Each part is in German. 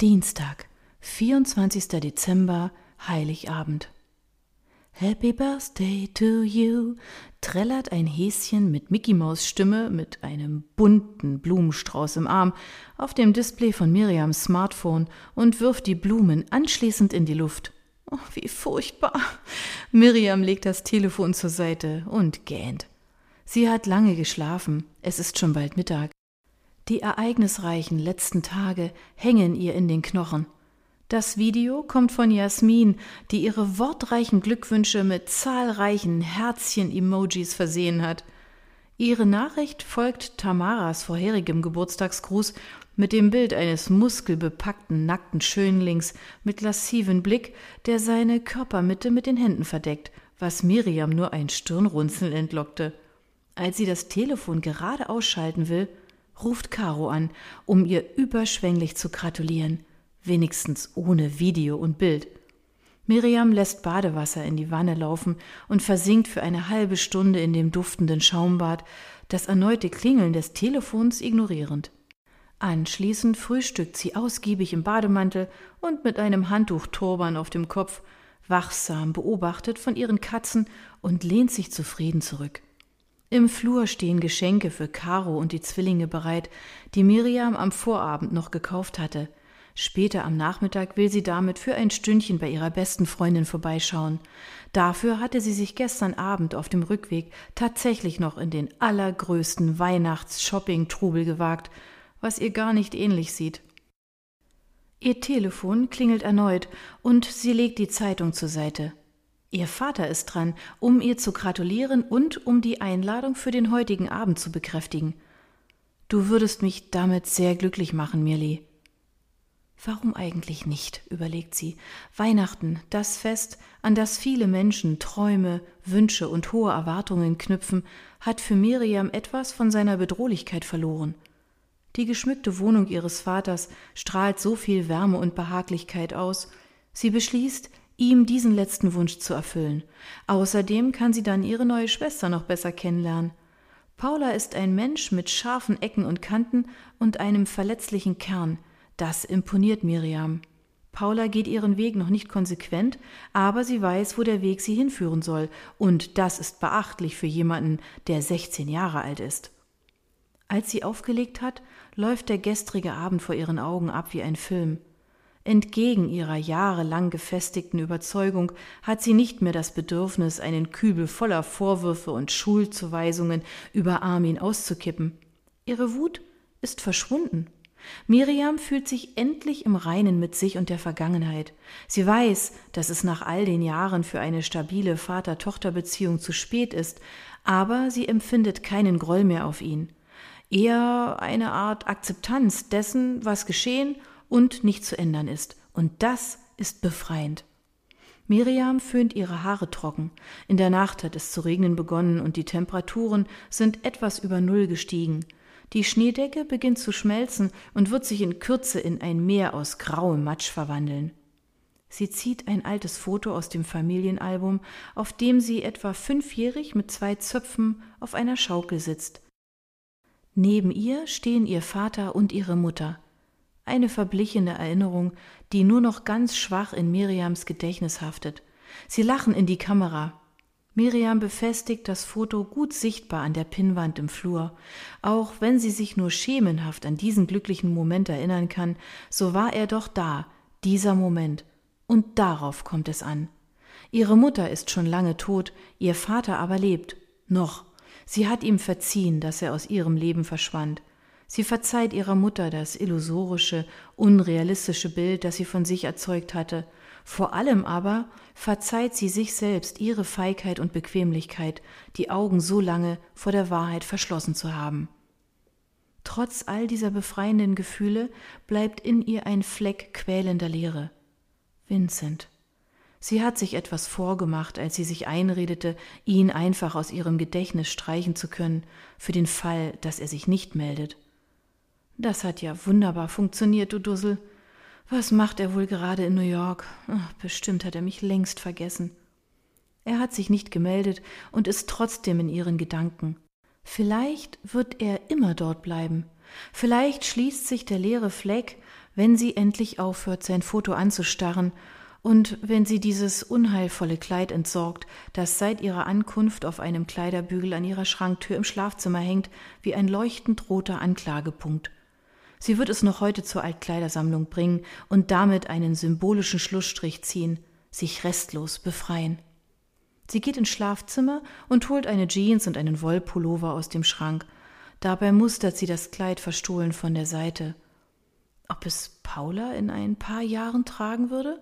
Dienstag, 24. Dezember, Heiligabend. Happy Birthday to you, trällert ein Häschen mit Mickey Maus Stimme mit einem bunten Blumenstrauß im Arm auf dem Display von Miriams Smartphone und wirft die Blumen anschließend in die Luft. Oh, wie furchtbar. Miriam legt das Telefon zur Seite und gähnt. Sie hat lange geschlafen, es ist schon bald Mittag. Die ereignisreichen letzten Tage hängen ihr in den Knochen. Das Video kommt von Jasmin, die ihre wortreichen Glückwünsche mit zahlreichen Herzchen-Emojis versehen hat. Ihre Nachricht folgt Tamaras vorherigem Geburtstagsgruß mit dem Bild eines muskelbepackten, nackten Schönlings mit lassivem Blick, der seine Körpermitte mit den Händen verdeckt, was Miriam nur ein Stirnrunzeln entlockte. Als sie das Telefon gerade ausschalten will, ruft Caro an, um ihr überschwänglich zu gratulieren, wenigstens ohne Video und Bild. Miriam lässt Badewasser in die Wanne laufen und versinkt für eine halbe Stunde in dem duftenden Schaumbad, das erneute Klingeln des Telefons ignorierend. Anschließend frühstückt sie ausgiebig im Bademantel und mit einem Handtuchturban auf dem Kopf, wachsam beobachtet von ihren Katzen und lehnt sich zufrieden zurück. Im Flur stehen Geschenke für Caro und die Zwillinge bereit, die Miriam am Vorabend noch gekauft hatte. Später am Nachmittag will sie damit für ein Stündchen bei ihrer besten Freundin vorbeischauen. Dafür hatte sie sich gestern Abend auf dem Rückweg tatsächlich noch in den allergrößten Weihnachts-Shopping-Trubel gewagt, was ihr gar nicht ähnlich sieht. Ihr Telefon klingelt erneut und sie legt die Zeitung zur Seite. Ihr Vater ist dran, um ihr zu gratulieren und um die Einladung für den heutigen Abend zu bekräftigen. Du würdest mich damit sehr glücklich machen, Mirli. Warum eigentlich nicht, überlegt sie. Weihnachten, das Fest, an das viele Menschen Träume, Wünsche und hohe Erwartungen knüpfen, hat für Miriam etwas von seiner Bedrohlichkeit verloren. Die geschmückte Wohnung ihres Vaters strahlt so viel Wärme und Behaglichkeit aus. Sie beschließt, ihm diesen letzten Wunsch zu erfüllen. Außerdem kann sie dann ihre neue Schwester noch besser kennenlernen. Paula ist ein Mensch mit scharfen Ecken und Kanten und einem verletzlichen Kern. Das imponiert Miriam. Paula geht ihren Weg noch nicht konsequent, aber sie weiß, wo der Weg sie hinführen soll, und das ist beachtlich für jemanden, der 16 Jahre alt ist. Als sie aufgelegt hat, läuft der gestrige Abend vor ihren Augen ab wie ein Film. Entgegen ihrer jahrelang gefestigten Überzeugung hat sie nicht mehr das Bedürfnis, einen Kübel voller Vorwürfe und Schuldzuweisungen über Armin auszukippen. Ihre Wut ist verschwunden. Miriam fühlt sich endlich im Reinen mit sich und der Vergangenheit. Sie weiß, dass es nach all den Jahren für eine stabile Vater-Tochter-Beziehung zu spät ist, aber sie empfindet keinen Groll mehr auf ihn. Eher eine Art Akzeptanz dessen, was geschehen und nicht zu ändern ist. Und das ist befreiend. Miriam föhnt ihre Haare trocken. In der Nacht hat es zu regnen begonnen und die Temperaturen sind etwas über Null gestiegen. Die Schneedecke beginnt zu schmelzen und wird sich in Kürze in ein Meer aus grauem Matsch verwandeln. Sie zieht ein altes Foto aus dem Familienalbum, auf dem sie etwa fünfjährig mit zwei Zöpfen auf einer Schaukel sitzt. Neben ihr stehen ihr Vater und ihre Mutter eine verblichene Erinnerung, die nur noch ganz schwach in Miriams Gedächtnis haftet. Sie lachen in die Kamera. Miriam befestigt das Foto gut sichtbar an der Pinnwand im Flur. Auch wenn sie sich nur schemenhaft an diesen glücklichen Moment erinnern kann, so war er doch da, dieser Moment. Und darauf kommt es an. Ihre Mutter ist schon lange tot, ihr Vater aber lebt. Noch. Sie hat ihm verziehen, dass er aus ihrem Leben verschwand. Sie verzeiht ihrer Mutter das illusorische, unrealistische Bild, das sie von sich erzeugt hatte. Vor allem aber verzeiht sie sich selbst ihre Feigheit und Bequemlichkeit, die Augen so lange vor der Wahrheit verschlossen zu haben. Trotz all dieser befreienden Gefühle bleibt in ihr ein Fleck quälender Leere. Vincent. Sie hat sich etwas vorgemacht, als sie sich einredete, ihn einfach aus ihrem Gedächtnis streichen zu können, für den Fall, dass er sich nicht meldet. Das hat ja wunderbar funktioniert, du Dussel. Was macht er wohl gerade in New York? Ach, bestimmt hat er mich längst vergessen. Er hat sich nicht gemeldet und ist trotzdem in ihren Gedanken. Vielleicht wird er immer dort bleiben. Vielleicht schließt sich der leere Fleck, wenn sie endlich aufhört, sein Foto anzustarren und wenn sie dieses unheilvolle Kleid entsorgt, das seit ihrer Ankunft auf einem Kleiderbügel an ihrer Schranktür im Schlafzimmer hängt, wie ein leuchtend roter Anklagepunkt. Sie wird es noch heute zur Altkleidersammlung bringen und damit einen symbolischen Schlussstrich ziehen, sich restlos befreien. Sie geht ins Schlafzimmer und holt eine Jeans und einen Wollpullover aus dem Schrank. Dabei mustert sie das Kleid verstohlen von der Seite. Ob es Paula in ein paar Jahren tragen würde?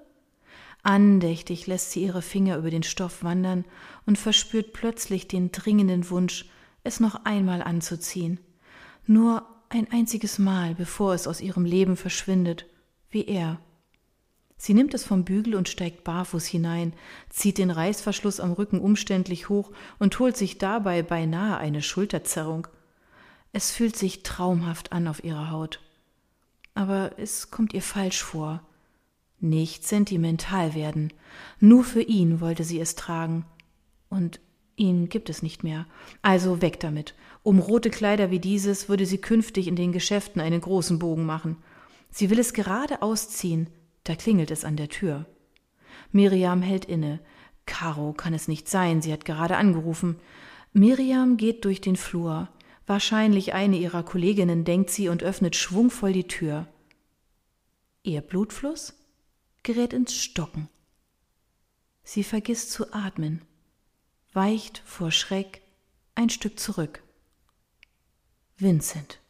Andächtig lässt sie ihre Finger über den Stoff wandern und verspürt plötzlich den dringenden Wunsch, es noch einmal anzuziehen. Nur ein einziges Mal, bevor es aus ihrem Leben verschwindet, wie er. Sie nimmt es vom Bügel und steigt barfuß hinein, zieht den Reißverschluss am Rücken umständlich hoch und holt sich dabei beinahe eine Schulterzerrung. Es fühlt sich traumhaft an auf ihrer Haut. Aber es kommt ihr falsch vor. Nicht sentimental werden. Nur für ihn wollte sie es tragen. Und ihn gibt es nicht mehr. Also weg damit. Um rote Kleider wie dieses würde sie künftig in den Geschäften einen großen Bogen machen. Sie will es gerade ausziehen, da klingelt es an der Tür. Miriam hält inne. Caro kann es nicht sein, sie hat gerade angerufen. Miriam geht durch den Flur. Wahrscheinlich eine ihrer Kolleginnen denkt sie und öffnet schwungvoll die Tür. Ihr Blutfluss? gerät ins Stocken. Sie vergisst zu atmen, weicht vor Schreck ein Stück zurück. Vincent.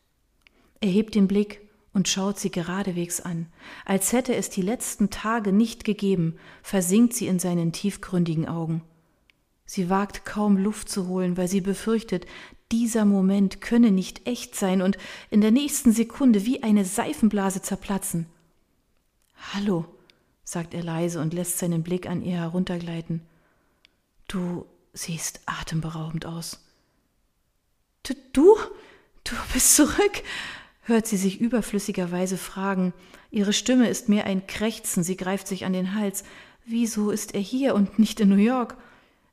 Er hebt den Blick und schaut sie geradewegs an. Als hätte es die letzten Tage nicht gegeben, versinkt sie in seinen tiefgründigen Augen. Sie wagt kaum Luft zu holen, weil sie befürchtet, dieser Moment könne nicht echt sein und in der nächsten Sekunde wie eine Seifenblase zerplatzen. Hallo, sagt er leise und lässt seinen Blick an ihr heruntergleiten. Du siehst atemberaubend aus. Du, du, bist zurück, hört sie sich überflüssigerweise fragen. Ihre Stimme ist mehr ein Krächzen, sie greift sich an den Hals. Wieso ist er hier und nicht in New York?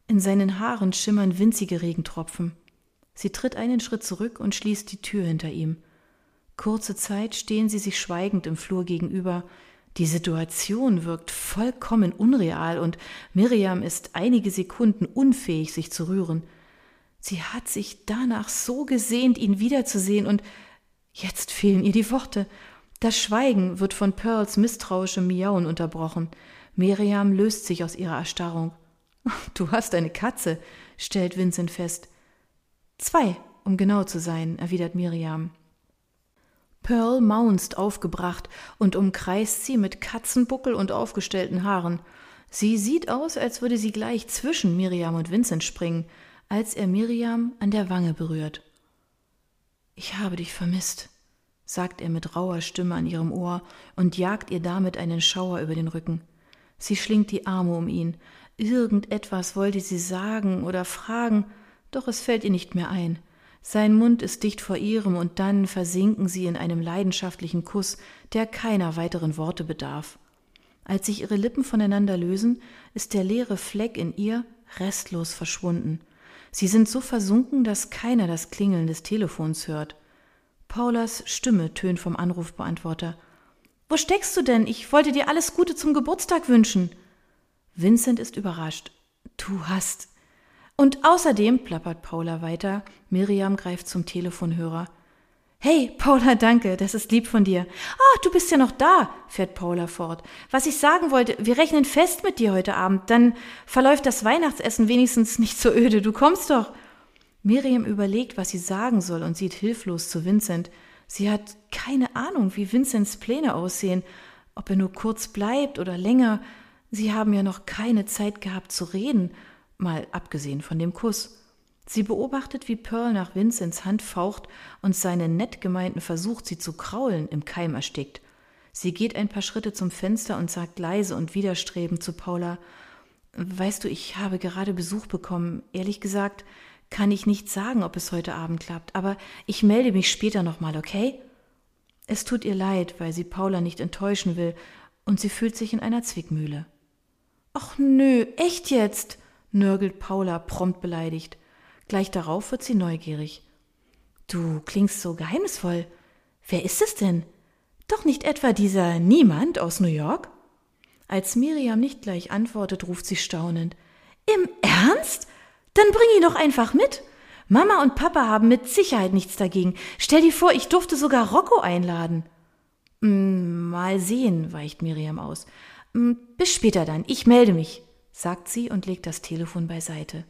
In seinen Haaren schimmern winzige Regentropfen. Sie tritt einen Schritt zurück und schließt die Tür hinter ihm. Kurze Zeit stehen sie sich schweigend im Flur gegenüber. Die Situation wirkt vollkommen unreal und Miriam ist einige Sekunden unfähig, sich zu rühren. Sie hat sich danach so gesehnt, ihn wiederzusehen und jetzt fehlen ihr die Worte. Das Schweigen wird von Pearls misstrauischem Miauen unterbrochen. Miriam löst sich aus ihrer Erstarrung. Du hast eine Katze, stellt Vincent fest. Zwei, um genau zu sein, erwidert Miriam. Pearl maunzt aufgebracht und umkreist sie mit Katzenbuckel und aufgestellten Haaren. Sie sieht aus, als würde sie gleich zwischen Miriam und Vincent springen, als er Miriam an der Wange berührt. Ich habe dich vermisst, sagt er mit rauer Stimme an ihrem Ohr und jagt ihr damit einen Schauer über den Rücken. Sie schlingt die Arme um ihn. Irgendetwas wollte sie sagen oder fragen, doch es fällt ihr nicht mehr ein. Sein Mund ist dicht vor ihrem, und dann versinken sie in einem leidenschaftlichen Kuss, der keiner weiteren Worte bedarf. Als sich ihre Lippen voneinander lösen, ist der leere Fleck in ihr restlos verschwunden. Sie sind so versunken, dass keiner das Klingeln des Telefons hört. Paulas Stimme tönt vom Anrufbeantworter. Wo steckst du denn? Ich wollte dir alles Gute zum Geburtstag wünschen. Vincent ist überrascht. Du hast und außerdem, plappert Paula weiter, Miriam greift zum Telefonhörer. Hey, Paula, danke, das ist lieb von dir. Ah, du bist ja noch da, fährt Paula fort. Was ich sagen wollte, wir rechnen fest mit dir heute Abend, dann verläuft das Weihnachtsessen wenigstens nicht so öde, du kommst doch. Miriam überlegt, was sie sagen soll und sieht hilflos zu Vincent. Sie hat keine Ahnung, wie Vincents Pläne aussehen, ob er nur kurz bleibt oder länger. Sie haben ja noch keine Zeit gehabt zu reden mal abgesehen von dem Kuss. Sie beobachtet, wie Pearl nach Vincents Hand faucht und seinen nett gemeinten Versuch, sie zu kraulen, im Keim erstickt. Sie geht ein paar Schritte zum Fenster und sagt leise und widerstrebend zu Paula Weißt du, ich habe gerade Besuch bekommen. Ehrlich gesagt, kann ich nicht sagen, ob es heute Abend klappt, aber ich melde mich später nochmal, okay? Es tut ihr leid, weil sie Paula nicht enttäuschen will, und sie fühlt sich in einer Zwickmühle. Ach nö, echt jetzt? nörgelt Paula prompt beleidigt. Gleich darauf wird sie neugierig. Du klingst so geheimnisvoll. Wer ist es denn? Doch nicht etwa dieser Niemand aus New York? Als Miriam nicht gleich antwortet, ruft sie staunend. Im Ernst? Dann bring ihn doch einfach mit. Mama und Papa haben mit Sicherheit nichts dagegen. Stell dir vor, ich durfte sogar Rocco einladen. Mm, mal sehen, weicht Miriam aus. Mm, bis später dann, ich melde mich, sagt sie und legt das Telefon beiseite.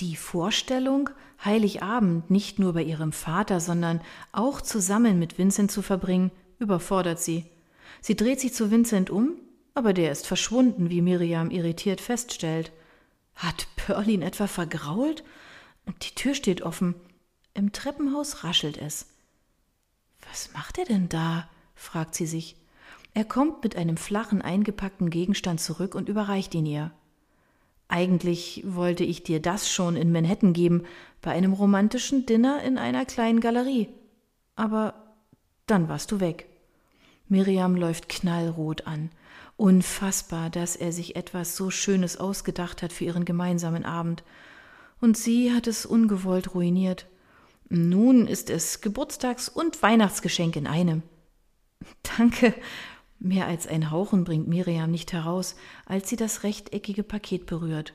Die Vorstellung, Heiligabend nicht nur bei ihrem Vater, sondern auch zusammen mit Vincent zu verbringen, überfordert sie. Sie dreht sich zu Vincent um, aber der ist verschwunden, wie Miriam irritiert feststellt. Hat Pearl ihn etwa vergrault? Die Tür steht offen. Im Treppenhaus raschelt es. Was macht er denn da? fragt sie sich. Er kommt mit einem flachen, eingepackten Gegenstand zurück und überreicht ihn ihr. Eigentlich wollte ich dir das schon in Manhattan geben, bei einem romantischen Dinner in einer kleinen Galerie. Aber dann warst du weg. Miriam läuft knallrot an. Unfassbar, dass er sich etwas so Schönes ausgedacht hat für ihren gemeinsamen Abend. Und sie hat es ungewollt ruiniert. Nun ist es Geburtstags- und Weihnachtsgeschenk in einem. Danke. Mehr als ein Hauchen bringt Miriam nicht heraus, als sie das rechteckige Paket berührt.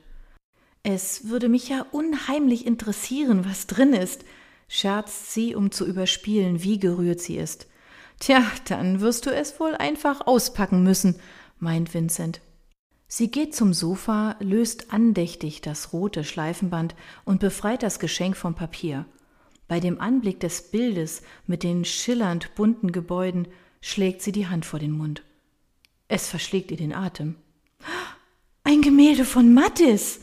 Es würde mich ja unheimlich interessieren, was drin ist, scherzt sie, um zu überspielen, wie gerührt sie ist. Tja, dann wirst du es wohl einfach auspacken müssen, meint Vincent. Sie geht zum Sofa, löst andächtig das rote Schleifenband und befreit das Geschenk vom Papier. Bei dem Anblick des Bildes mit den schillernd bunten Gebäuden schlägt sie die Hand vor den Mund. Es verschlägt ihr den Atem. Ein Gemälde von Mattis!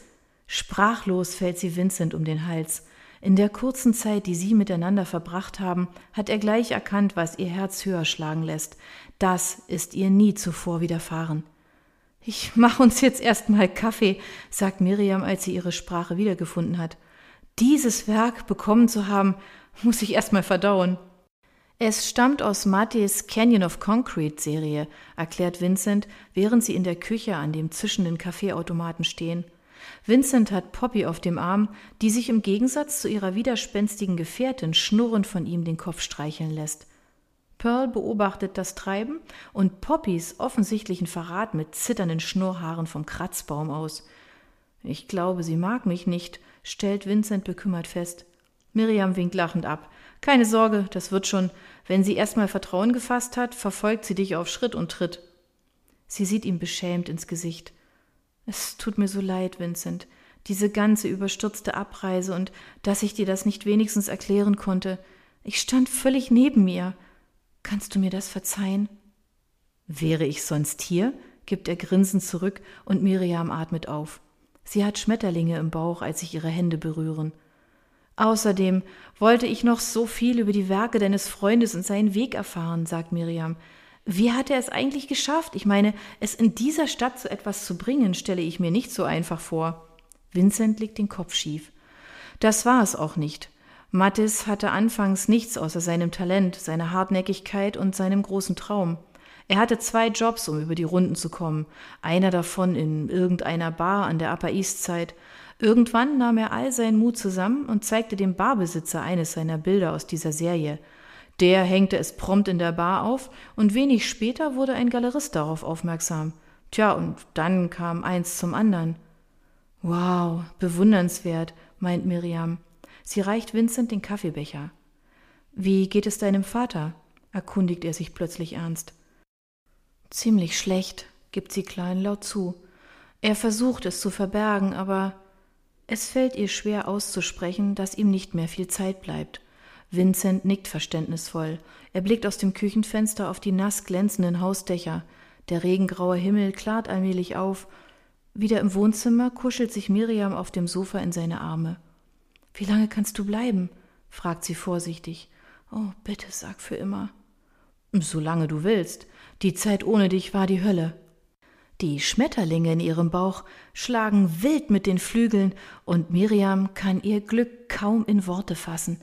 Sprachlos fällt sie Vincent um den Hals. In der kurzen Zeit, die sie miteinander verbracht haben, hat er gleich erkannt, was ihr Herz höher schlagen lässt. Das ist ihr nie zuvor widerfahren. Ich mach uns jetzt erstmal Kaffee, sagt Miriam, als sie ihre Sprache wiedergefunden hat. Dieses Werk bekommen zu haben, muss ich erstmal verdauen. Es stammt aus Mattis Canyon of Concrete Serie, erklärt Vincent, während sie in der Küche an dem zischenden Kaffeeautomaten stehen. Vincent hat Poppy auf dem Arm, die sich im Gegensatz zu ihrer widerspenstigen Gefährtin schnurrend von ihm den Kopf streicheln lässt. Pearl beobachtet das Treiben und Poppys offensichtlichen Verrat mit zitternden Schnurrhaaren vom Kratzbaum aus. Ich glaube, sie mag mich nicht, stellt Vincent bekümmert fest. Miriam winkt lachend ab. Keine Sorge, das wird schon. Wenn sie erstmal Vertrauen gefasst hat, verfolgt sie dich auf Schritt und Tritt. Sie sieht ihm beschämt ins Gesicht. Es tut mir so leid, Vincent, diese ganze überstürzte Abreise und dass ich dir das nicht wenigstens erklären konnte. Ich stand völlig neben mir. Kannst du mir das verzeihen? Wäre ich sonst hier? gibt er grinsend zurück und Miriam atmet auf. Sie hat Schmetterlinge im Bauch, als sich ihre Hände berühren. Außerdem wollte ich noch so viel über die Werke deines Freundes und seinen Weg erfahren, sagt Miriam. Wie hat er es eigentlich geschafft? Ich meine, es in dieser Stadt zu etwas zu bringen, stelle ich mir nicht so einfach vor. Vincent legt den Kopf schief. Das war es auch nicht. Mattis hatte anfangs nichts außer seinem Talent, seiner Hartnäckigkeit und seinem großen Traum. Er hatte zwei Jobs, um über die Runden zu kommen. Einer davon in irgendeiner Bar an der Upper East Side Irgendwann nahm er all seinen Mut zusammen und zeigte dem Barbesitzer eines seiner Bilder aus dieser Serie. Der hängte es prompt in der Bar auf, und wenig später wurde ein Galerist darauf aufmerksam. Tja, und dann kam eins zum anderen. Wow, bewundernswert, meint Miriam. Sie reicht Vincent den Kaffeebecher. Wie geht es deinem Vater? erkundigt er sich plötzlich ernst. Ziemlich schlecht, gibt sie kleinlaut zu. Er versucht es zu verbergen, aber es fällt ihr schwer auszusprechen, dass ihm nicht mehr viel Zeit bleibt. Vincent nickt verständnisvoll. Er blickt aus dem Küchenfenster auf die nass glänzenden Hausdächer. Der regengraue Himmel klart allmählich auf. Wieder im Wohnzimmer kuschelt sich Miriam auf dem Sofa in seine Arme. Wie lange kannst du bleiben? fragt sie vorsichtig. Oh, bitte sag für immer. Solange du willst. Die Zeit ohne dich war die Hölle. Die Schmetterlinge in ihrem Bauch schlagen wild mit den Flügeln, und Miriam kann ihr Glück kaum in Worte fassen.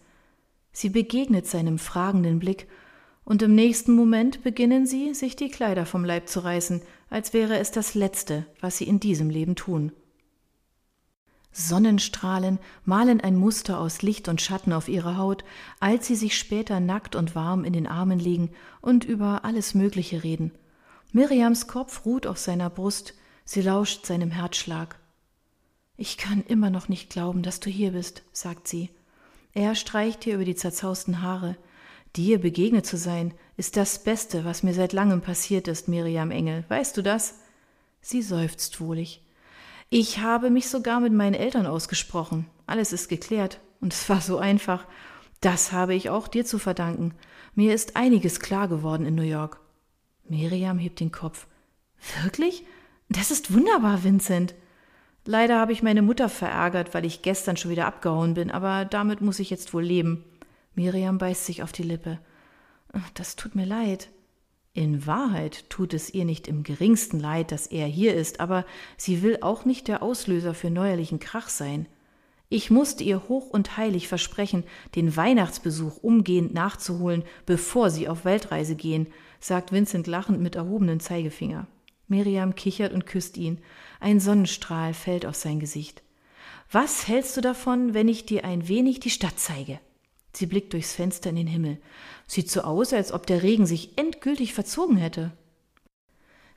Sie begegnet seinem fragenden Blick, und im nächsten Moment beginnen sie, sich die Kleider vom Leib zu reißen, als wäre es das Letzte, was sie in diesem Leben tun. Sonnenstrahlen malen ein Muster aus Licht und Schatten auf ihre Haut, als sie sich später nackt und warm in den Armen liegen und über alles Mögliche reden. Miriams Kopf ruht auf seiner Brust, sie lauscht seinem Herzschlag. Ich kann immer noch nicht glauben, dass du hier bist, sagt sie. Er streicht ihr über die zerzausten Haare. Dir begegnet zu sein, ist das Beste, was mir seit langem passiert ist, Miriam Engel. Weißt du das? Sie seufzt wohlig. Ich habe mich sogar mit meinen Eltern ausgesprochen. Alles ist geklärt. Und es war so einfach. Das habe ich auch dir zu verdanken. Mir ist einiges klar geworden in New York. Miriam hebt den Kopf. Wirklich? Das ist wunderbar, Vincent. Leider habe ich meine Mutter verärgert, weil ich gestern schon wieder abgehauen bin, aber damit muss ich jetzt wohl leben. Miriam beißt sich auf die Lippe. Das tut mir leid. In Wahrheit tut es ihr nicht im geringsten leid, dass er hier ist, aber sie will auch nicht der Auslöser für neuerlichen Krach sein. Ich musste ihr hoch und heilig versprechen, den Weihnachtsbesuch umgehend nachzuholen, bevor sie auf Weltreise gehen, sagt Vincent lachend mit erhobenem Zeigefinger. Miriam kichert und küsst ihn. Ein Sonnenstrahl fällt auf sein Gesicht. Was hältst du davon, wenn ich dir ein wenig die Stadt zeige? Sie blickt durchs Fenster in den Himmel. Sieht so aus, als ob der Regen sich endgültig verzogen hätte.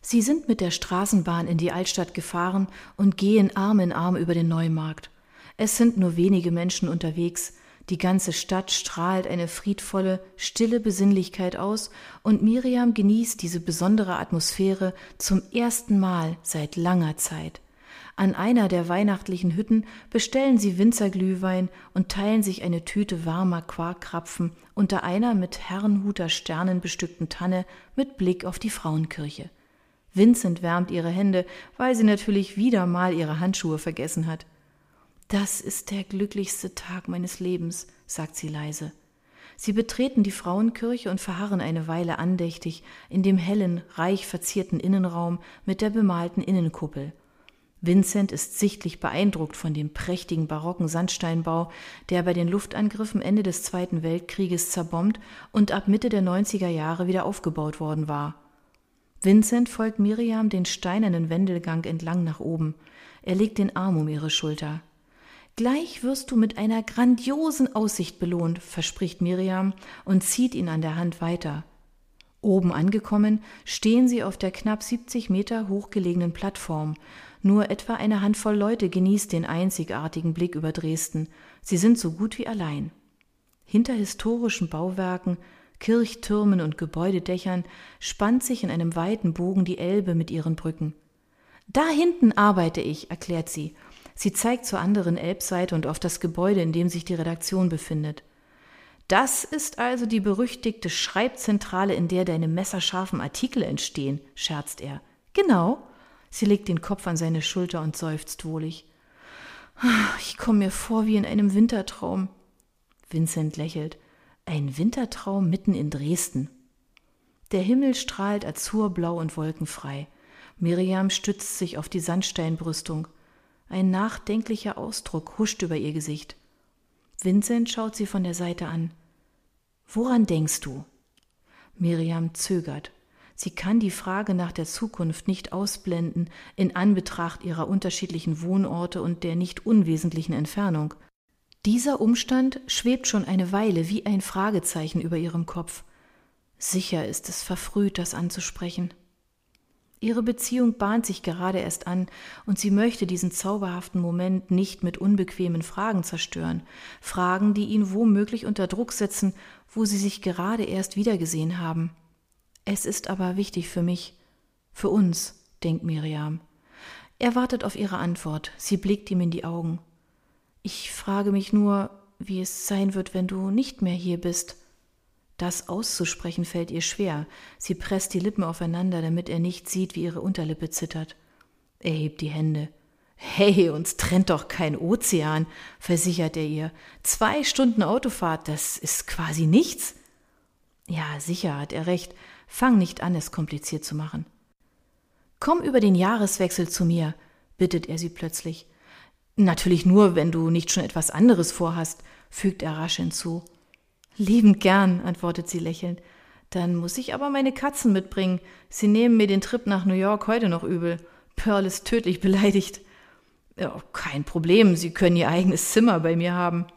Sie sind mit der Straßenbahn in die Altstadt gefahren und gehen Arm in Arm über den Neumarkt. Es sind nur wenige Menschen unterwegs, die ganze Stadt strahlt eine friedvolle, stille Besinnlichkeit aus, und Miriam genießt diese besondere Atmosphäre zum ersten Mal seit langer Zeit. An einer der weihnachtlichen Hütten bestellen sie Winzerglühwein und teilen sich eine Tüte warmer Quarkkrapfen unter einer mit Herrenhuter Sternen bestückten Tanne mit Blick auf die Frauenkirche. Vincent wärmt ihre Hände, weil sie natürlich wieder mal ihre Handschuhe vergessen hat. Das ist der glücklichste Tag meines Lebens, sagt sie leise. Sie betreten die Frauenkirche und verharren eine Weile andächtig in dem hellen, reich verzierten Innenraum mit der bemalten Innenkuppel. Vincent ist sichtlich beeindruckt von dem prächtigen barocken Sandsteinbau, der bei den Luftangriffen Ende des Zweiten Weltkrieges zerbombt und ab Mitte der 90er Jahre wieder aufgebaut worden war. Vincent folgt Miriam den steinernen Wendelgang entlang nach oben. Er legt den Arm um ihre Schulter. Gleich wirst du mit einer grandiosen Aussicht belohnt, verspricht Miriam und zieht ihn an der Hand weiter. Oben angekommen, stehen sie auf der knapp 70 Meter hochgelegenen Plattform nur etwa eine Handvoll Leute genießt den einzigartigen Blick über Dresden. Sie sind so gut wie allein. Hinter historischen Bauwerken, Kirchtürmen und Gebäudedächern spannt sich in einem weiten Bogen die Elbe mit ihren Brücken. Da hinten arbeite ich, erklärt sie. Sie zeigt zur anderen Elbseite und auf das Gebäude, in dem sich die Redaktion befindet. Das ist also die berüchtigte Schreibzentrale, in der deine messerscharfen Artikel entstehen, scherzt er. Genau, Sie legt den Kopf an seine Schulter und seufzt wohlig. Ich komme mir vor wie in einem Wintertraum. Vincent lächelt. Ein Wintertraum mitten in Dresden. Der Himmel strahlt azurblau und wolkenfrei. Miriam stützt sich auf die Sandsteinbrüstung. Ein nachdenklicher Ausdruck huscht über ihr Gesicht. Vincent schaut sie von der Seite an. Woran denkst du? Miriam zögert. Sie kann die Frage nach der Zukunft nicht ausblenden in Anbetracht ihrer unterschiedlichen Wohnorte und der nicht unwesentlichen Entfernung. Dieser Umstand schwebt schon eine Weile wie ein Fragezeichen über ihrem Kopf. Sicher ist es verfrüht, das anzusprechen. Ihre Beziehung bahnt sich gerade erst an, und sie möchte diesen zauberhaften Moment nicht mit unbequemen Fragen zerstören, Fragen, die ihn womöglich unter Druck setzen, wo sie sich gerade erst wiedergesehen haben. Es ist aber wichtig für mich, für uns, denkt Miriam. Er wartet auf ihre Antwort. Sie blickt ihm in die Augen. Ich frage mich nur, wie es sein wird, wenn du nicht mehr hier bist. Das auszusprechen fällt ihr schwer. Sie presst die Lippen aufeinander, damit er nicht sieht, wie ihre Unterlippe zittert. Er hebt die Hände. Hey, uns trennt doch kein Ozean, versichert er ihr. Zwei Stunden Autofahrt, das ist quasi nichts. Ja, sicher hat er recht. Fang nicht an, es kompliziert zu machen. Komm über den Jahreswechsel zu mir, bittet er sie plötzlich. Natürlich nur, wenn du nicht schon etwas anderes vorhast, fügt er rasch hinzu. Liebend gern, antwortet sie lächelnd. Dann muss ich aber meine Katzen mitbringen. Sie nehmen mir den Trip nach New York heute noch übel. Pearl ist tödlich beleidigt. Ja, kein Problem, Sie können Ihr eigenes Zimmer bei mir haben.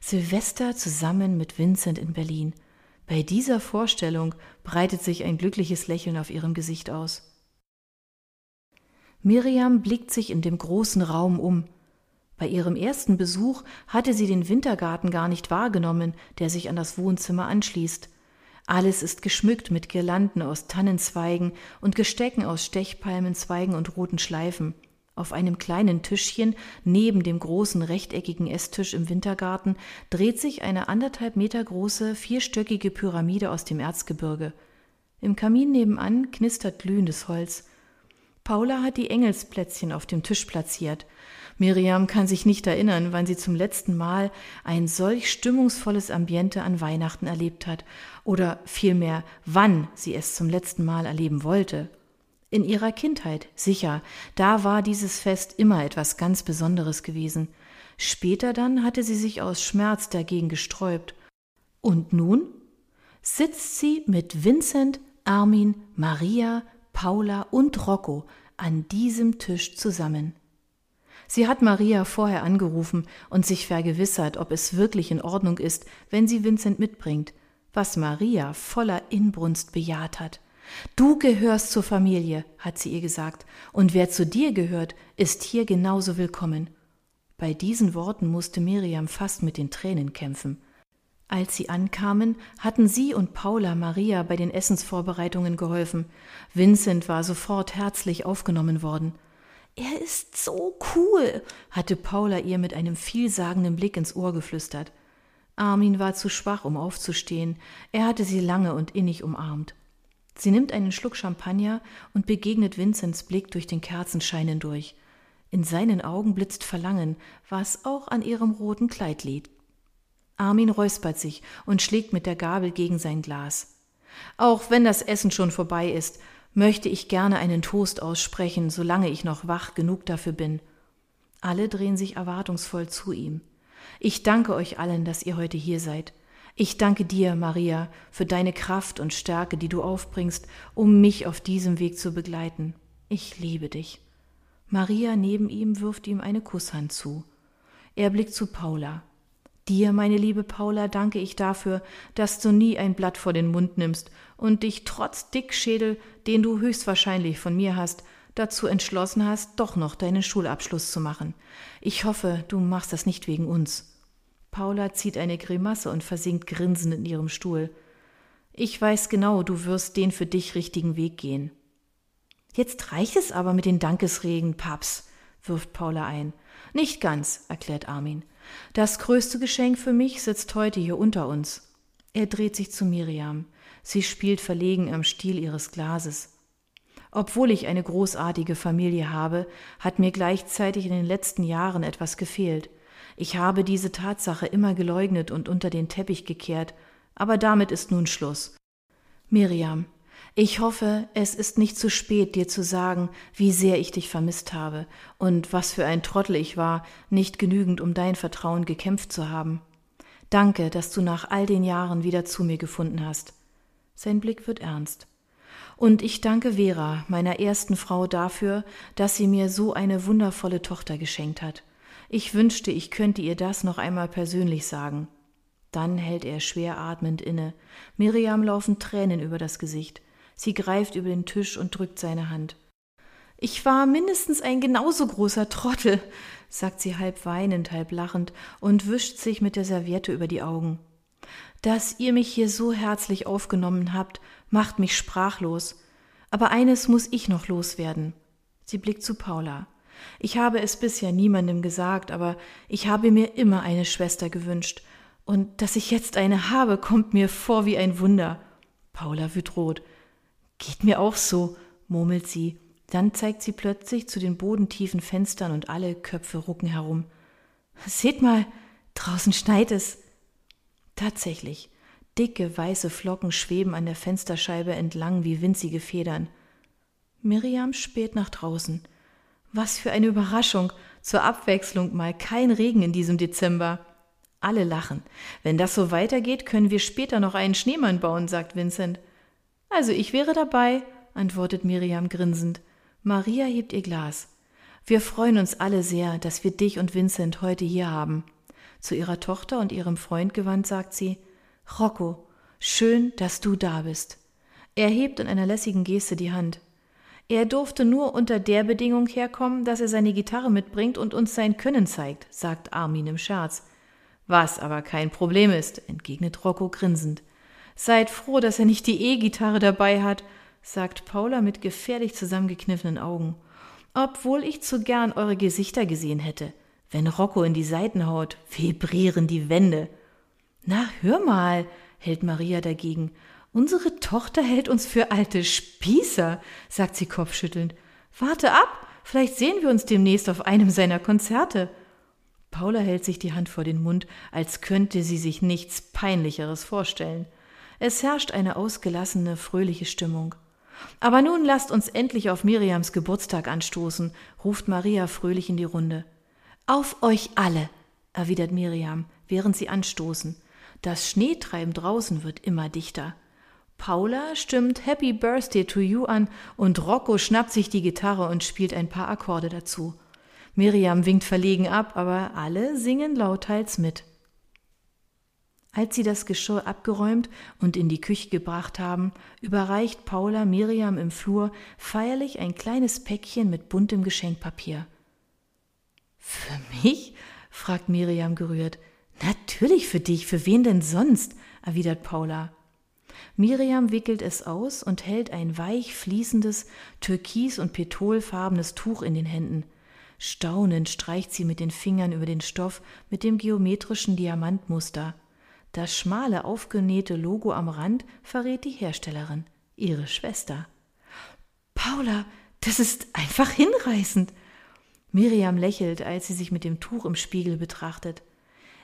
Silvester zusammen mit Vincent in Berlin. Bei dieser Vorstellung breitet sich ein glückliches Lächeln auf ihrem Gesicht aus. Miriam blickt sich in dem großen Raum um. Bei ihrem ersten Besuch hatte sie den Wintergarten gar nicht wahrgenommen, der sich an das Wohnzimmer anschließt. Alles ist geschmückt mit Girlanden aus Tannenzweigen und Gestecken aus Stechpalmenzweigen und roten Schleifen. Auf einem kleinen Tischchen neben dem großen rechteckigen Esstisch im Wintergarten dreht sich eine anderthalb Meter große, vierstöckige Pyramide aus dem Erzgebirge. Im Kamin nebenan knistert glühendes Holz. Paula hat die Engelsplätzchen auf dem Tisch platziert. Miriam kann sich nicht erinnern, wann sie zum letzten Mal ein solch stimmungsvolles Ambiente an Weihnachten erlebt hat, oder vielmehr, wann sie es zum letzten Mal erleben wollte. In ihrer Kindheit, sicher, da war dieses Fest immer etwas ganz Besonderes gewesen. Später dann hatte sie sich aus Schmerz dagegen gesträubt. Und nun sitzt sie mit Vincent, Armin, Maria, Paula und Rocco an diesem Tisch zusammen. Sie hat Maria vorher angerufen und sich vergewissert, ob es wirklich in Ordnung ist, wenn sie Vincent mitbringt, was Maria voller Inbrunst bejaht hat. Du gehörst zur Familie, hat sie ihr gesagt, und wer zu dir gehört, ist hier genauso willkommen. Bei diesen Worten musste Miriam fast mit den Tränen kämpfen. Als sie ankamen, hatten sie und Paula Maria bei den Essensvorbereitungen geholfen. Vincent war sofort herzlich aufgenommen worden. Er ist so cool, hatte Paula ihr mit einem vielsagenden Blick ins Ohr geflüstert. Armin war zu schwach, um aufzustehen. Er hatte sie lange und innig umarmt. Sie nimmt einen Schluck Champagner und begegnet Vincents Blick durch den Kerzenschein hindurch. In seinen Augen blitzt Verlangen, was auch an ihrem roten Kleid liegt. Armin räuspert sich und schlägt mit der Gabel gegen sein Glas. Auch wenn das Essen schon vorbei ist, möchte ich gerne einen Toast aussprechen, solange ich noch wach genug dafür bin. Alle drehen sich erwartungsvoll zu ihm. Ich danke euch allen, dass ihr heute hier seid. Ich danke dir, Maria, für deine Kraft und Stärke, die du aufbringst, um mich auf diesem Weg zu begleiten. Ich liebe dich. Maria neben ihm wirft ihm eine Kusshand zu. Er blickt zu Paula. Dir, meine liebe Paula, danke ich dafür, dass du nie ein Blatt vor den Mund nimmst und dich trotz Dickschädel, den du höchstwahrscheinlich von mir hast, dazu entschlossen hast, doch noch deinen Schulabschluss zu machen. Ich hoffe, du machst das nicht wegen uns. Paula zieht eine Grimasse und versinkt grinsend in ihrem Stuhl. Ich weiß genau, du wirst den für dich richtigen Weg gehen. Jetzt reicht es aber mit den Dankesregen, Paps, wirft Paula ein. Nicht ganz, erklärt Armin. Das größte Geschenk für mich sitzt heute hier unter uns. Er dreht sich zu Miriam. Sie spielt verlegen am Stiel ihres Glases. Obwohl ich eine großartige Familie habe, hat mir gleichzeitig in den letzten Jahren etwas gefehlt. Ich habe diese Tatsache immer geleugnet und unter den Teppich gekehrt, aber damit ist nun Schluss. Miriam, ich hoffe, es ist nicht zu spät, dir zu sagen, wie sehr ich dich vermisst habe und was für ein Trottel ich war, nicht genügend um dein Vertrauen gekämpft zu haben. Danke, dass du nach all den Jahren wieder zu mir gefunden hast. Sein Blick wird ernst. Und ich danke Vera, meiner ersten Frau, dafür, dass sie mir so eine wundervolle Tochter geschenkt hat. Ich wünschte, ich könnte ihr das noch einmal persönlich sagen. Dann hält er schwer atmend inne. Miriam laufen Tränen über das Gesicht. Sie greift über den Tisch und drückt seine Hand. Ich war mindestens ein genauso großer Trottel, sagt sie halb weinend, halb lachend und wischt sich mit der Serviette über die Augen. Dass ihr mich hier so herzlich aufgenommen habt, macht mich sprachlos. Aber eines muss ich noch loswerden. Sie blickt zu Paula. Ich habe es bisher niemandem gesagt, aber ich habe mir immer eine Schwester gewünscht. Und dass ich jetzt eine habe, kommt mir vor wie ein Wunder. Paula wird rot. Geht mir auch so, murmelt sie. Dann zeigt sie plötzlich zu den bodentiefen Fenstern und alle Köpfe rucken herum. Seht mal, draußen schneit es. Tatsächlich, dicke weiße Flocken schweben an der Fensterscheibe entlang wie winzige Federn. Miriam späht nach draußen. Was für eine Überraschung. Zur Abwechslung mal kein Regen in diesem Dezember. Alle lachen. Wenn das so weitergeht, können wir später noch einen Schneemann bauen, sagt Vincent. Also ich wäre dabei, antwortet Miriam grinsend. Maria hebt ihr Glas. Wir freuen uns alle sehr, dass wir dich und Vincent heute hier haben. Zu ihrer Tochter und ihrem Freund gewandt sagt sie, Rocco, schön, dass du da bist. Er hebt in einer lässigen Geste die Hand. Er durfte nur unter der Bedingung herkommen, dass er seine Gitarre mitbringt und uns sein Können zeigt, sagt Armin im Scherz. Was aber kein Problem ist, entgegnet Rocco grinsend. Seid froh, dass er nicht die E-Gitarre dabei hat, sagt Paula mit gefährlich zusammengekniffenen Augen. Obwohl ich zu gern eure Gesichter gesehen hätte. Wenn Rocco in die Seiten haut, vibrieren die Wände. Na, hör mal, hält Maria dagegen. Unsere Tochter hält uns für alte Spießer, sagt sie kopfschüttelnd. Warte ab, vielleicht sehen wir uns demnächst auf einem seiner Konzerte. Paula hält sich die Hand vor den Mund, als könnte sie sich nichts Peinlicheres vorstellen. Es herrscht eine ausgelassene, fröhliche Stimmung. Aber nun lasst uns endlich auf Miriams Geburtstag anstoßen, ruft Maria fröhlich in die Runde. Auf euch alle, erwidert Miriam, während sie anstoßen. Das Schneetreiben draußen wird immer dichter. Paula stimmt Happy Birthday to You an und Rocco schnappt sich die Gitarre und spielt ein paar Akkorde dazu. Miriam winkt verlegen ab, aber alle singen lauthals mit. Als sie das Geschirr abgeräumt und in die Küche gebracht haben, überreicht Paula Miriam im Flur feierlich ein kleines Päckchen mit buntem Geschenkpapier. Für mich? fragt Miriam gerührt. Natürlich für dich, für wen denn sonst? erwidert Paula. Miriam wickelt es aus und hält ein weich fließendes, türkis- und petrolfarbenes Tuch in den Händen. Staunend streicht sie mit den Fingern über den Stoff mit dem geometrischen Diamantmuster. Das schmale, aufgenähte Logo am Rand verrät die Herstellerin, ihre Schwester. Paula, das ist einfach hinreißend. Miriam lächelt, als sie sich mit dem Tuch im Spiegel betrachtet.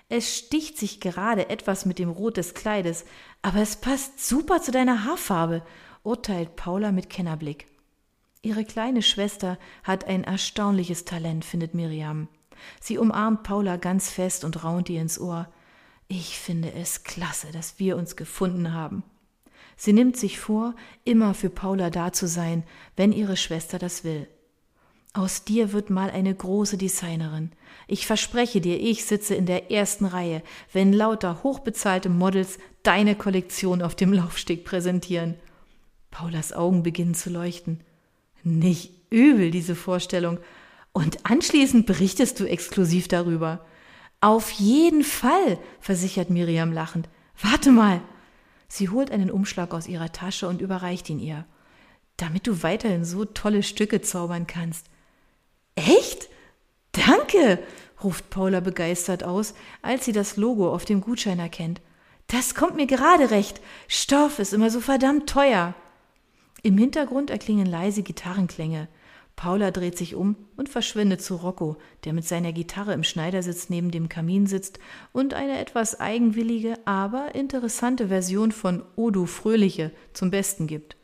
Es sticht sich gerade etwas mit dem Rot des Kleides, aber es passt super zu deiner Haarfarbe, urteilt Paula mit Kennerblick. Ihre kleine Schwester hat ein erstaunliches Talent, findet Miriam. Sie umarmt Paula ganz fest und raunt ihr ins Ohr. Ich finde es klasse, dass wir uns gefunden haben. Sie nimmt sich vor, immer für Paula da zu sein, wenn ihre Schwester das will. Aus dir wird mal eine große Designerin. Ich verspreche dir, ich sitze in der ersten Reihe, wenn lauter hochbezahlte Models deine Kollektion auf dem Laufsteg präsentieren. Paulas Augen beginnen zu leuchten. Nicht übel, diese Vorstellung. Und anschließend berichtest du exklusiv darüber. Auf jeden Fall, versichert Miriam lachend. Warte mal. Sie holt einen Umschlag aus ihrer Tasche und überreicht ihn ihr. Damit du weiterhin so tolle Stücke zaubern kannst. Echt? Danke, ruft Paula begeistert aus, als sie das Logo auf dem Gutschein erkennt. Das kommt mir gerade recht. Stoff ist immer so verdammt teuer. Im Hintergrund erklingen leise Gitarrenklänge. Paula dreht sich um und verschwindet zu Rocco, der mit seiner Gitarre im Schneidersitz neben dem Kamin sitzt und eine etwas eigenwillige, aber interessante Version von O Fröhliche zum Besten gibt.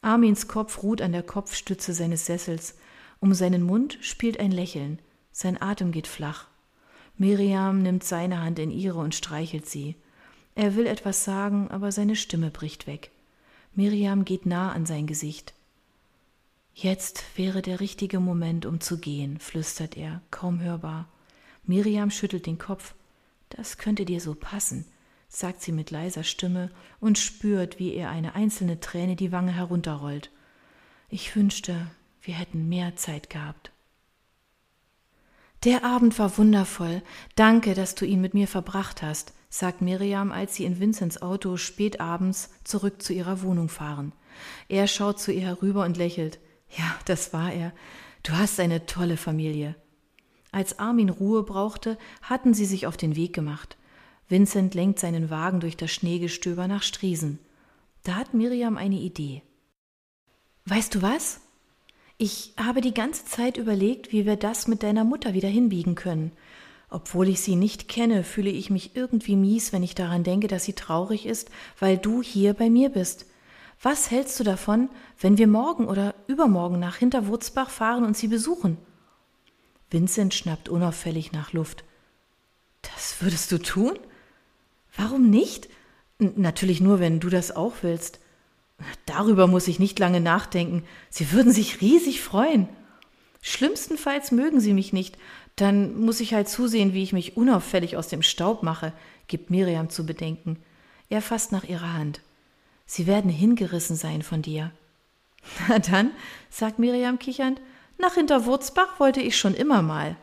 Armins Kopf ruht an der Kopfstütze seines Sessels. Um seinen Mund spielt ein Lächeln. Sein Atem geht flach. Miriam nimmt seine Hand in ihre und streichelt sie. Er will etwas sagen, aber seine Stimme bricht weg. Miriam geht nah an sein Gesicht. Jetzt wäre der richtige Moment, um zu gehen, flüstert er, kaum hörbar. Miriam schüttelt den Kopf. Das könnte dir so passen, sagt sie mit leiser Stimme und spürt, wie ihr eine einzelne Träne die Wange herunterrollt. Ich wünschte, wir hätten mehr Zeit gehabt. Der Abend war wundervoll. Danke, dass du ihn mit mir verbracht hast, sagt Miriam, als sie in Vincents Auto spät abends zurück zu ihrer Wohnung fahren. Er schaut zu ihr herüber und lächelt. Ja, das war er. Du hast eine tolle Familie. Als Armin Ruhe brauchte, hatten sie sich auf den Weg gemacht. Vincent lenkt seinen Wagen durch das Schneegestöber nach Striesen. Da hat Miriam eine Idee. Weißt du was? Ich habe die ganze Zeit überlegt, wie wir das mit deiner Mutter wieder hinbiegen können. Obwohl ich sie nicht kenne, fühle ich mich irgendwie mies, wenn ich daran denke, dass sie traurig ist, weil du hier bei mir bist. Was hältst du davon, wenn wir morgen oder übermorgen nach Hinterwurzbach fahren und sie besuchen? Vincent schnappt unauffällig nach Luft. Das würdest du tun? Warum nicht? N natürlich nur, wenn du das auch willst. Darüber muss ich nicht lange nachdenken. Sie würden sich riesig freuen. Schlimmstenfalls mögen sie mich nicht, dann muss ich halt zusehen, wie ich mich unauffällig aus dem Staub mache, gibt Miriam zu bedenken. Er fasst nach ihrer Hand. Sie werden hingerissen sein von dir. Na dann, sagt Miriam kichernd, nach Hinterwurzbach wollte ich schon immer mal.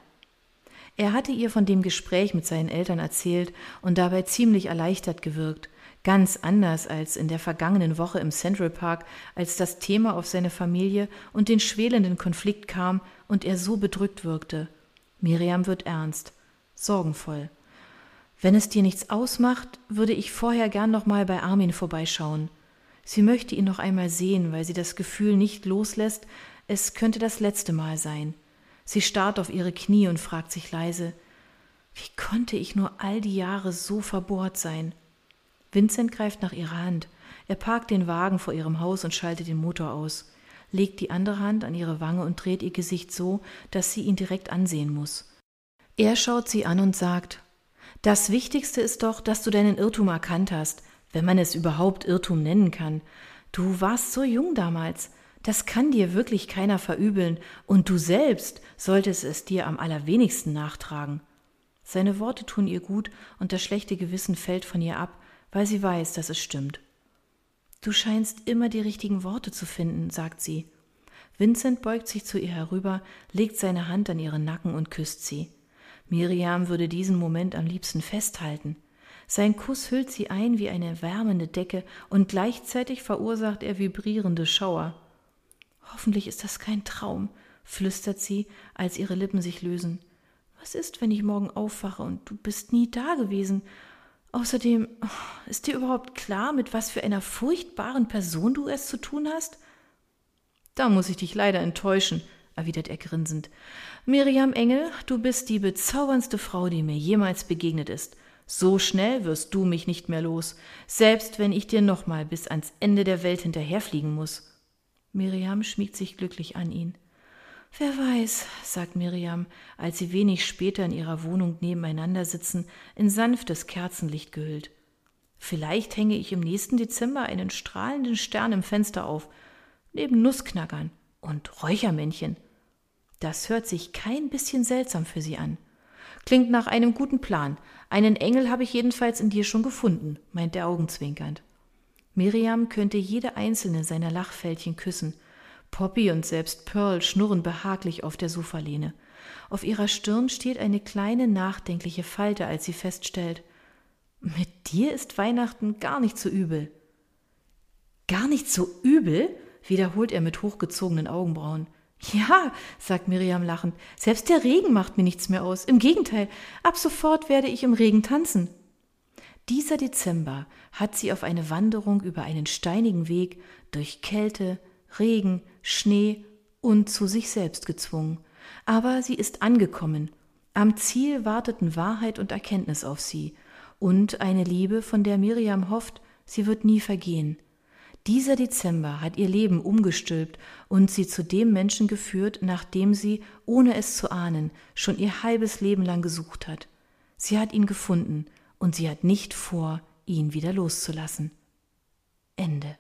Er hatte ihr von dem Gespräch mit seinen Eltern erzählt und dabei ziemlich erleichtert gewirkt, ganz anders als in der vergangenen Woche im Central Park, als das Thema auf seine Familie und den schwelenden Konflikt kam und er so bedrückt wirkte. Miriam wird ernst, sorgenvoll. Wenn es dir nichts ausmacht, würde ich vorher gern noch mal bei Armin vorbeischauen. Sie möchte ihn noch einmal sehen, weil sie das Gefühl nicht loslässt, es könnte das letzte Mal sein. Sie starrt auf ihre Knie und fragt sich leise, wie konnte ich nur all die Jahre so verbohrt sein? Vincent greift nach ihrer Hand. Er parkt den Wagen vor ihrem Haus und schaltet den Motor aus, legt die andere Hand an ihre Wange und dreht ihr Gesicht so, dass sie ihn direkt ansehen muss. Er schaut sie an und sagt, das Wichtigste ist doch, dass du deinen Irrtum erkannt hast, wenn man es überhaupt Irrtum nennen kann. Du warst so jung damals. Das kann dir wirklich keiner verübeln, und du selbst solltest es dir am allerwenigsten nachtragen. Seine Worte tun ihr gut, und das schlechte Gewissen fällt von ihr ab, weil sie weiß, dass es stimmt. Du scheinst immer die richtigen Worte zu finden, sagt sie. Vincent beugt sich zu ihr herüber, legt seine Hand an ihren Nacken und küsst sie. Miriam würde diesen Moment am liebsten festhalten. Sein Kuss hüllt sie ein wie eine wärmende Decke und gleichzeitig verursacht er vibrierende Schauer. Hoffentlich ist das kein Traum, flüstert sie, als ihre Lippen sich lösen. Was ist, wenn ich morgen aufwache und du bist nie da gewesen? Außerdem, ist dir überhaupt klar, mit was für einer furchtbaren Person du es zu tun hast? Da muss ich dich leider enttäuschen, erwidert er grinsend. Miriam Engel, du bist die bezauberndste Frau, die mir jemals begegnet ist. So schnell wirst du mich nicht mehr los, selbst wenn ich dir nochmal bis ans Ende der Welt hinterherfliegen muss. Miriam schmiegt sich glücklich an ihn. Wer weiß, sagt Miriam, als sie wenig später in ihrer Wohnung nebeneinander sitzen, in sanftes Kerzenlicht gehüllt. Vielleicht hänge ich im nächsten Dezember einen strahlenden Stern im Fenster auf, neben Nussknackern und Räuchermännchen. Das hört sich kein bisschen seltsam für sie an. Klingt nach einem guten Plan. Einen Engel habe ich jedenfalls in dir schon gefunden, meint er augenzwinkernd. Miriam könnte jede einzelne seiner Lachfältchen küssen. Poppy und selbst Pearl schnurren behaglich auf der Sofalehne. Auf ihrer Stirn steht eine kleine nachdenkliche Falte, als sie feststellt, mit dir ist Weihnachten gar nicht so übel. Gar nicht so übel? wiederholt er mit hochgezogenen Augenbrauen. Ja, sagt Miriam lachend, selbst der Regen macht mir nichts mehr aus. Im Gegenteil, ab sofort werde ich im Regen tanzen. Dieser Dezember hat sie auf eine Wanderung über einen steinigen Weg durch Kälte, Regen, Schnee und zu sich selbst gezwungen. Aber sie ist angekommen. Am Ziel warteten Wahrheit und Erkenntnis auf sie und eine Liebe, von der Miriam hofft, sie wird nie vergehen. Dieser Dezember hat ihr Leben umgestülpt und sie zu dem Menschen geführt, nach dem sie, ohne es zu ahnen, schon ihr halbes Leben lang gesucht hat. Sie hat ihn gefunden und sie hat nicht vor, ihn wieder loszulassen. Ende.